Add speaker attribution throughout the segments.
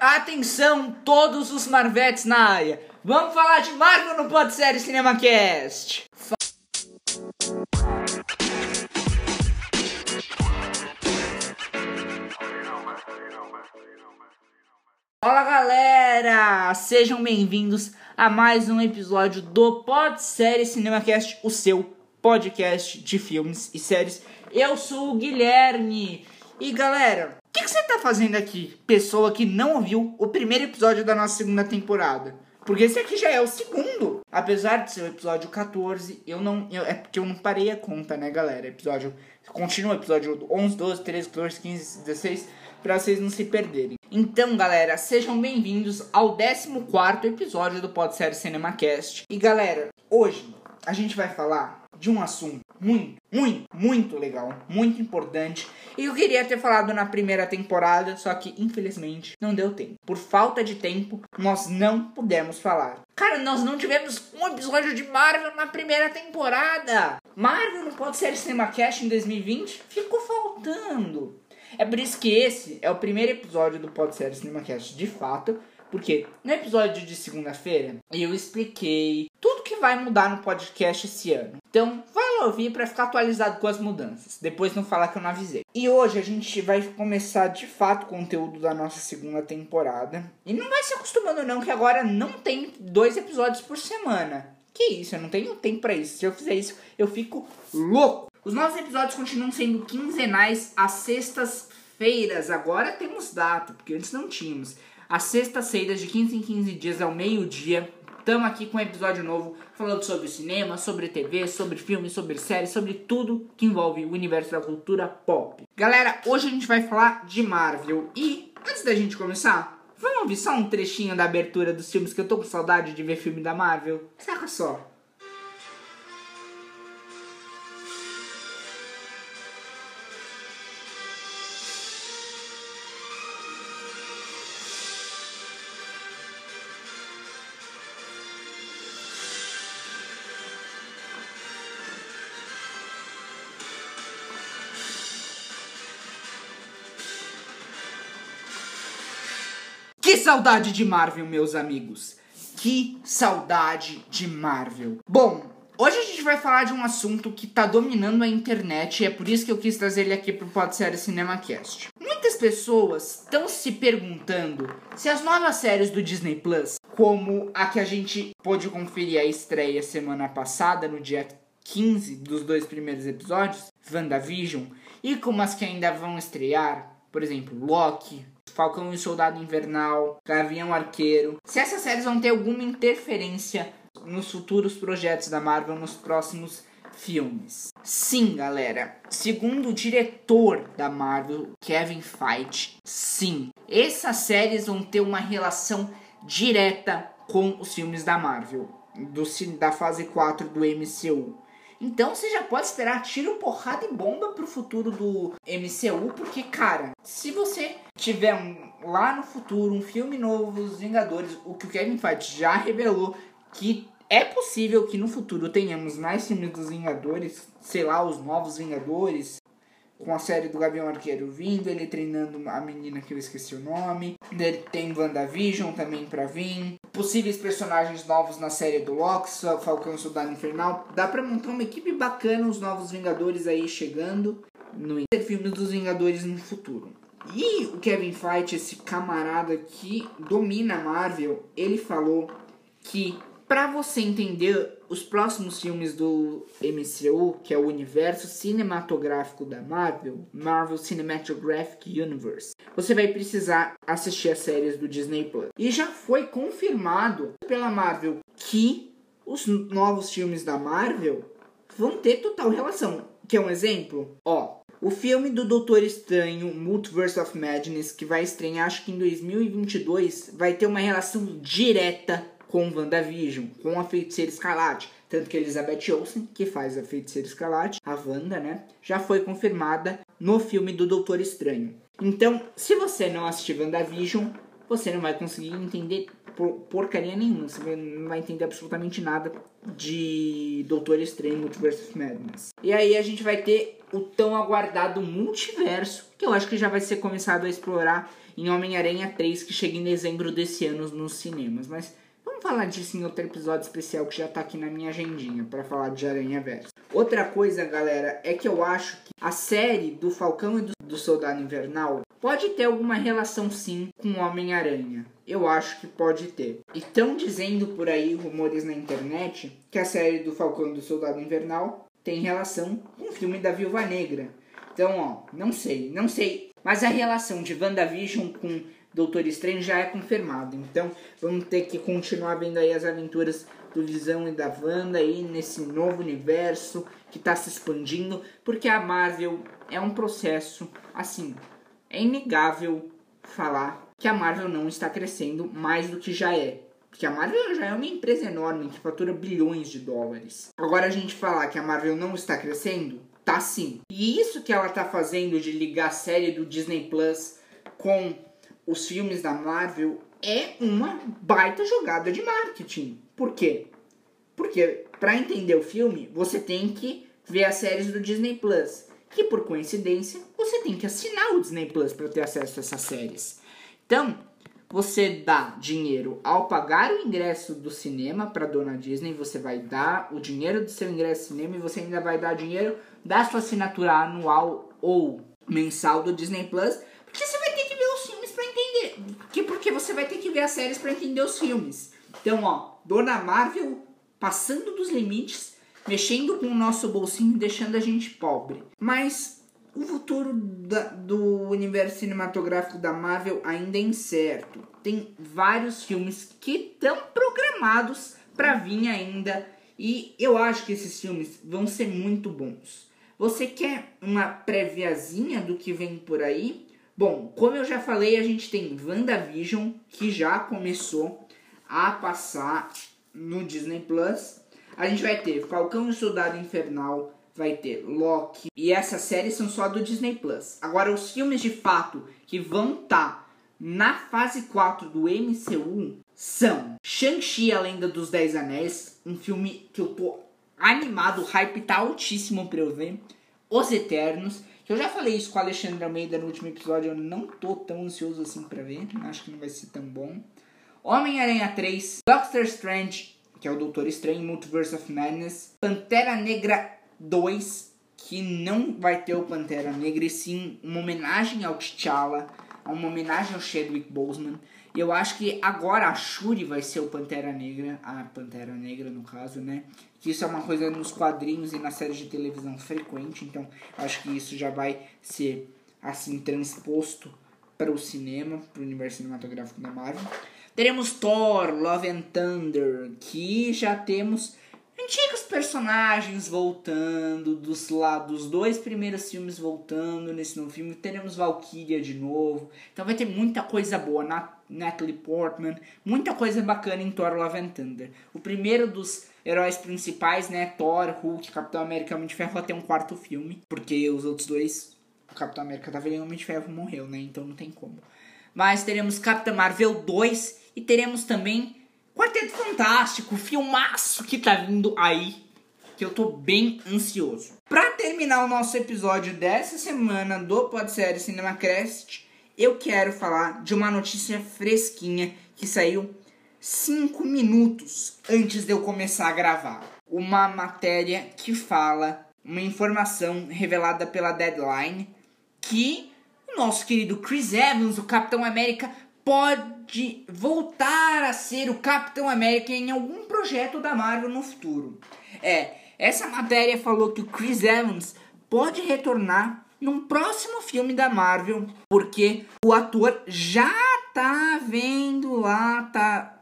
Speaker 1: Atenção, todos os Marvetes na área. Vamos falar de Marvel no Pod Série CinemaCast. Fala galera, sejam bem-vindos a mais um episódio do Pod Série CinemaCast, o seu podcast de filmes e séries. Eu sou o Guilherme e galera, o que, que, você tá fazendo aqui, pessoa que não ouviu o primeiro episódio da nossa segunda temporada? Porque esse aqui já é o segundo. Apesar de ser o episódio 14, eu não. Eu, é porque eu não parei a conta, né, galera? Episódio. Continua episódio 11, 12, 13, 14, 15, 16, pra vocês não se perderem. Então, galera, sejam bem-vindos ao 14 episódio do Pod Série CinemaCast. E galera, hoje a gente vai falar de um assunto muito, muito, muito legal, muito importante. E eu queria ter falado na primeira temporada, só que infelizmente não deu tempo. Por falta de tempo, nós não pudemos falar. Cara, nós não tivemos um episódio de Marvel na primeira temporada. Marvel não pode ser Cinema Cash em 2020? Ficou faltando. É por isso que esse é o primeiro episódio do Pod Série CinemaCast de fato, porque no episódio de segunda-feira eu expliquei tudo que vai mudar no podcast esse ano. Então, vai lá ouvir para ficar atualizado com as mudanças. Depois não falar que eu não avisei. E hoje a gente vai começar de fato o conteúdo da nossa segunda temporada. E não vai se acostumando não que agora não tem dois episódios por semana. Que isso, eu não tenho tempo para isso. Se eu fizer isso, eu fico louco. Os nossos episódios continuam sendo quinzenais às sextas-feiras. Agora temos data, porque antes não tínhamos. Às sextas-feiras, de 15 em 15 dias, ao meio-dia, estamos aqui com um episódio novo falando sobre cinema, sobre TV, sobre filmes, sobre séries, sobre tudo que envolve o universo da cultura pop. Galera, hoje a gente vai falar de Marvel e antes da gente começar, vamos ouvir só um trechinho da abertura dos filmes que eu tô com saudade de ver filme da Marvel? Saca só. Que saudade de Marvel, meus amigos. Que saudade de Marvel. Bom, hoje a gente vai falar de um assunto que tá dominando a internet e é por isso que eu quis trazer ele aqui pro Pod Série CinemaCast. Muitas pessoas estão se perguntando se as novas séries do Disney Plus, como a que a gente pôde conferir a estreia semana passada, no dia 15 dos dois primeiros episódios, WandaVision, e como as que ainda vão estrear, por exemplo, Loki, Falcão e Soldado Invernal, Gavião Arqueiro. Se essas séries vão ter alguma interferência nos futuros projetos da Marvel nos próximos filmes. Sim, galera. Segundo o diretor da Marvel, Kevin Feige, sim. Essas séries vão ter uma relação direta com os filmes da Marvel, do, da fase 4 do MCU. Então você já pode esperar tiro, porrada e bomba pro futuro do MCU, porque, cara, se você tiver um, lá no futuro um filme novo, Os Vingadores, o que o Kevin Feige já revelou que é possível que no futuro tenhamos mais filmes dos Vingadores, sei lá, os novos Vingadores, com a série do Gavião Arqueiro vindo, ele treinando a menina que eu esqueci o nome. Ele tem WandaVision também pra vir. Possíveis personagens novos na série do Loki, Falcão Soldado Infernal. Dá pra montar uma equipe bacana, os novos Vingadores aí chegando no filme dos Vingadores no futuro. E o Kevin Feige, esse camarada que domina a Marvel, ele falou que para você entender os próximos filmes do MCU, que é o universo cinematográfico da Marvel, Marvel Cinematographic Universe, você vai precisar assistir as séries do Disney Plus. E já foi confirmado pela Marvel que os novos filmes da Marvel vão ter total relação. Quer um exemplo? Ó, o filme do Doutor Estranho, Multiverse of Madness, que vai estrear acho que em 2022, vai ter uma relação direta com WandaVision, com a Feiticeira Escarlate. Tanto que Elizabeth Olsen, que faz a Feiticeira Escarlate, a Wanda, né, já foi confirmada no filme do Doutor Estranho. Então, se você não assistir WandaVision, você não vai conseguir entender porcaria nenhuma. Você não vai entender absolutamente nada de Doutor Estranho Multiverse of Madness. E aí a gente vai ter o tão aguardado multiverso, que eu acho que já vai ser começado a explorar em Homem-Aranha 3, que chega em dezembro desse ano nos cinemas. Mas falar disso em outro episódio especial que já tá aqui na minha agendinha para falar de Aranha Verso. Outra coisa, galera, é que eu acho que a série do Falcão e do, do Soldado Invernal pode ter alguma relação sim com o Homem-Aranha. Eu acho que pode ter. E estão dizendo por aí rumores na internet que a série do Falcão e do Soldado Invernal tem relação com o filme da Viúva Negra. Então, ó, não sei, não sei. Mas a relação de WandaVision com Doutor Estranho já é confirmada. Então, vamos ter que continuar vendo aí as aventuras do Visão e da Wanda aí nesse novo universo que está se expandindo, porque a Marvel é um processo assim, é inegável falar que a Marvel não está crescendo mais do que já é. Porque a Marvel já é uma empresa enorme que fatura bilhões de dólares. Agora a gente falar que a Marvel não está crescendo, tá sim. E isso que ela tá fazendo de ligar a série do Disney Plus com os filmes da Marvel é uma baita jogada de marketing. Por quê? Porque para entender o filme, você tem que ver as séries do Disney Plus, que por coincidência, você tem que assinar o Disney Plus para ter acesso a essas séries. Então, você dá dinheiro ao pagar o ingresso do cinema para dona Disney, você vai dar o dinheiro do seu ingresso cinema e você ainda vai dar dinheiro da sua assinatura anual ou mensal do Disney Plus, porque você vai ter que ver os filmes para entender, que porque você vai ter que ver as séries para entender os filmes. Então, ó, dona Marvel passando dos limites, mexendo com o nosso bolsinho deixando a gente pobre. Mas o futuro da, do universo cinematográfico da Marvel ainda é incerto. Tem vários filmes que estão programados para vir ainda e eu acho que esses filmes vão ser muito bons. Você quer uma préviazinha do que vem por aí? Bom, como eu já falei, a gente tem WandaVision que já começou a passar no Disney Plus. A gente vai ter Falcão e Soldado Infernal, vai ter Loki. E essas séries são só do Disney Plus. Agora, os filmes de fato que vão estar tá na fase 4 do MCU são Shang-Chi, a Lenda dos Dez Anéis, um filme que eu tô animado, o hype tá altíssimo pra eu ver. Os Eternos, eu já falei isso com o Alexandre Almeida no último episódio, eu não tô tão ansioso assim pra ver, acho que não vai ser tão bom. Homem-Aranha 3, Doctor Strange, que é o Doutor Estranho, Multiverse of Madness, Pantera Negra 2, que não vai ter o Pantera Negra, e sim uma homenagem ao T'Challa, uma homenagem ao Chadwick Boseman. E eu acho que agora a Shuri vai ser o Pantera Negra, a Pantera Negra no caso, né? Que isso é uma coisa nos quadrinhos e na série de televisão frequente, então acho que isso já vai ser assim transposto para o cinema, para o universo cinematográfico da Marvel. Teremos Thor, Love and Thunder, que já temos antigos personagens voltando, dos lá dos dois primeiros filmes voltando nesse novo filme. Teremos Valkyria de novo. Então vai ter muita coisa boa. na Natalie Portman, muita coisa bacana em Thor Love and Thunder. O primeiro dos heróis principais, né? Thor, Hulk, Capitão América Homem de Ferro até um quarto filme. Porque os outros dois, o Capitão América tava velho e o Homem de Ferro morreu, né? Então não tem como. Mas teremos Capitã Marvel 2 e teremos também Quarteto Fantástico, filmaço que tá vindo aí, que eu tô bem ansioso. Pra terminar o nosso episódio dessa semana do Podsérie CinemaCrest, eu quero falar de uma notícia fresquinha que saiu 5 minutos antes de eu começar a gravar. Uma matéria que fala, uma informação revelada pela Deadline, que o nosso querido Chris Evans, o Capitão América, pode voltar a ser o Capitão América em algum projeto da Marvel no futuro. É, essa matéria falou que o Chris Evans pode retornar num próximo filme da Marvel, porque o ator já tá vendo lá, tá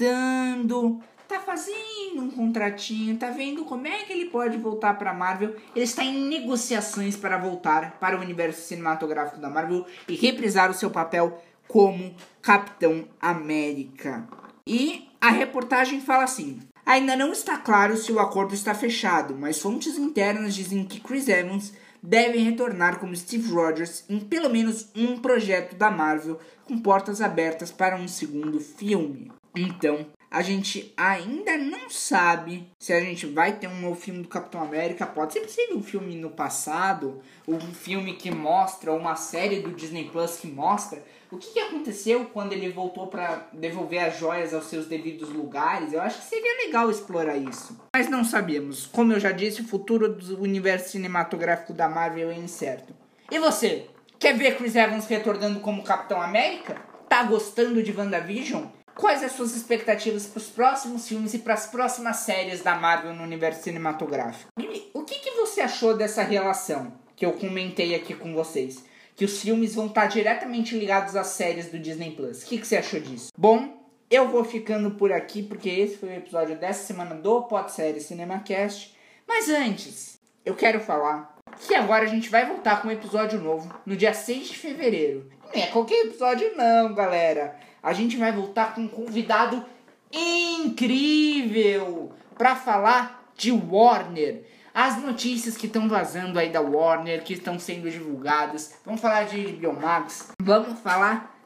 Speaker 1: tentando, tá fazendo um contratinho, tá vendo como é que ele pode voltar para Marvel. Ele está em negociações para voltar para o universo cinematográfico da Marvel e reprisar o seu papel como Capitão América. E a reportagem fala assim: Ainda não está claro se o acordo está fechado, mas fontes internas dizem que Chris Evans deve retornar como Steve Rogers em pelo menos um projeto da Marvel com portas abertas para um segundo filme. Então, a gente ainda não sabe se a gente vai ter um novo filme do Capitão América. Pode ser possível um filme no passado, ou um filme que mostra, ou uma série do Disney Plus que mostra o que, que aconteceu quando ele voltou para devolver as joias aos seus devidos lugares. Eu acho que seria legal explorar isso. Mas não sabemos. Como eu já disse, o futuro do universo cinematográfico da Marvel é incerto. E você? Quer ver Chris Evans retornando como Capitão América? Tá gostando de WandaVision? Quais as suas expectativas para os próximos filmes e para as próximas séries da Marvel no universo cinematográfico? O que, que você achou dessa relação que eu comentei aqui com vocês? Que os filmes vão estar diretamente ligados às séries do Disney Plus. O que, que você achou disso? Bom, eu vou ficando por aqui porque esse foi o episódio dessa semana do Pod Série CinemaCast. Mas antes, eu quero falar que agora a gente vai voltar com um episódio novo no dia 6 de fevereiro. Não é qualquer episódio, não, galera a gente vai voltar com um convidado incrível para falar de Warner. As notícias que estão vazando aí da Warner, que estão sendo divulgadas. Vamos falar de Biomax. Vamos falar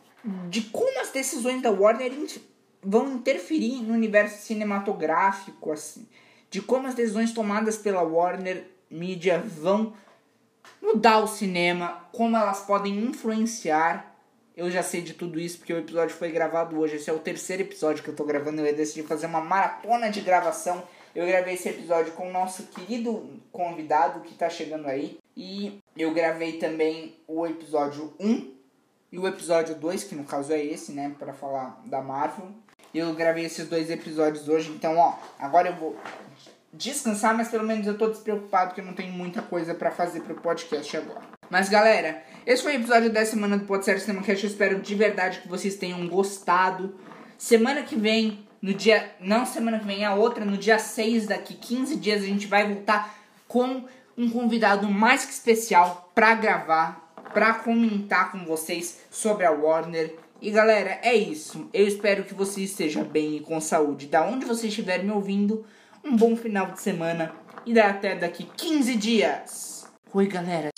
Speaker 1: de como as decisões da Warner vão interferir no universo cinematográfico, assim. De como as decisões tomadas pela Warner Media vão mudar o cinema, como elas podem influenciar eu já sei de tudo isso porque o episódio foi gravado hoje. Esse é o terceiro episódio que eu tô gravando. Eu decidi fazer uma maratona de gravação. Eu gravei esse episódio com o nosso querido convidado que tá chegando aí. E eu gravei também o episódio 1 e o episódio 2, que no caso é esse, né? Pra falar da Marvel. Eu gravei esses dois episódios hoje. Então, ó, agora eu vou descansar, mas pelo menos eu tô despreocupado que eu não tenho muita coisa para fazer pro podcast agora. Mas galera, esse foi o episódio da semana do Podsério Cinema Cast. Eu espero de verdade que vocês tenham gostado. Semana que vem, no dia. Não semana que vem, a outra, no dia 6, daqui 15 dias, a gente vai voltar com um convidado mais que especial para gravar, para comentar com vocês sobre a Warner. E galera, é isso. Eu espero que você esteja bem e com saúde. Da onde você estiver me ouvindo, um bom final de semana e até daqui 15 dias. Oi, galera.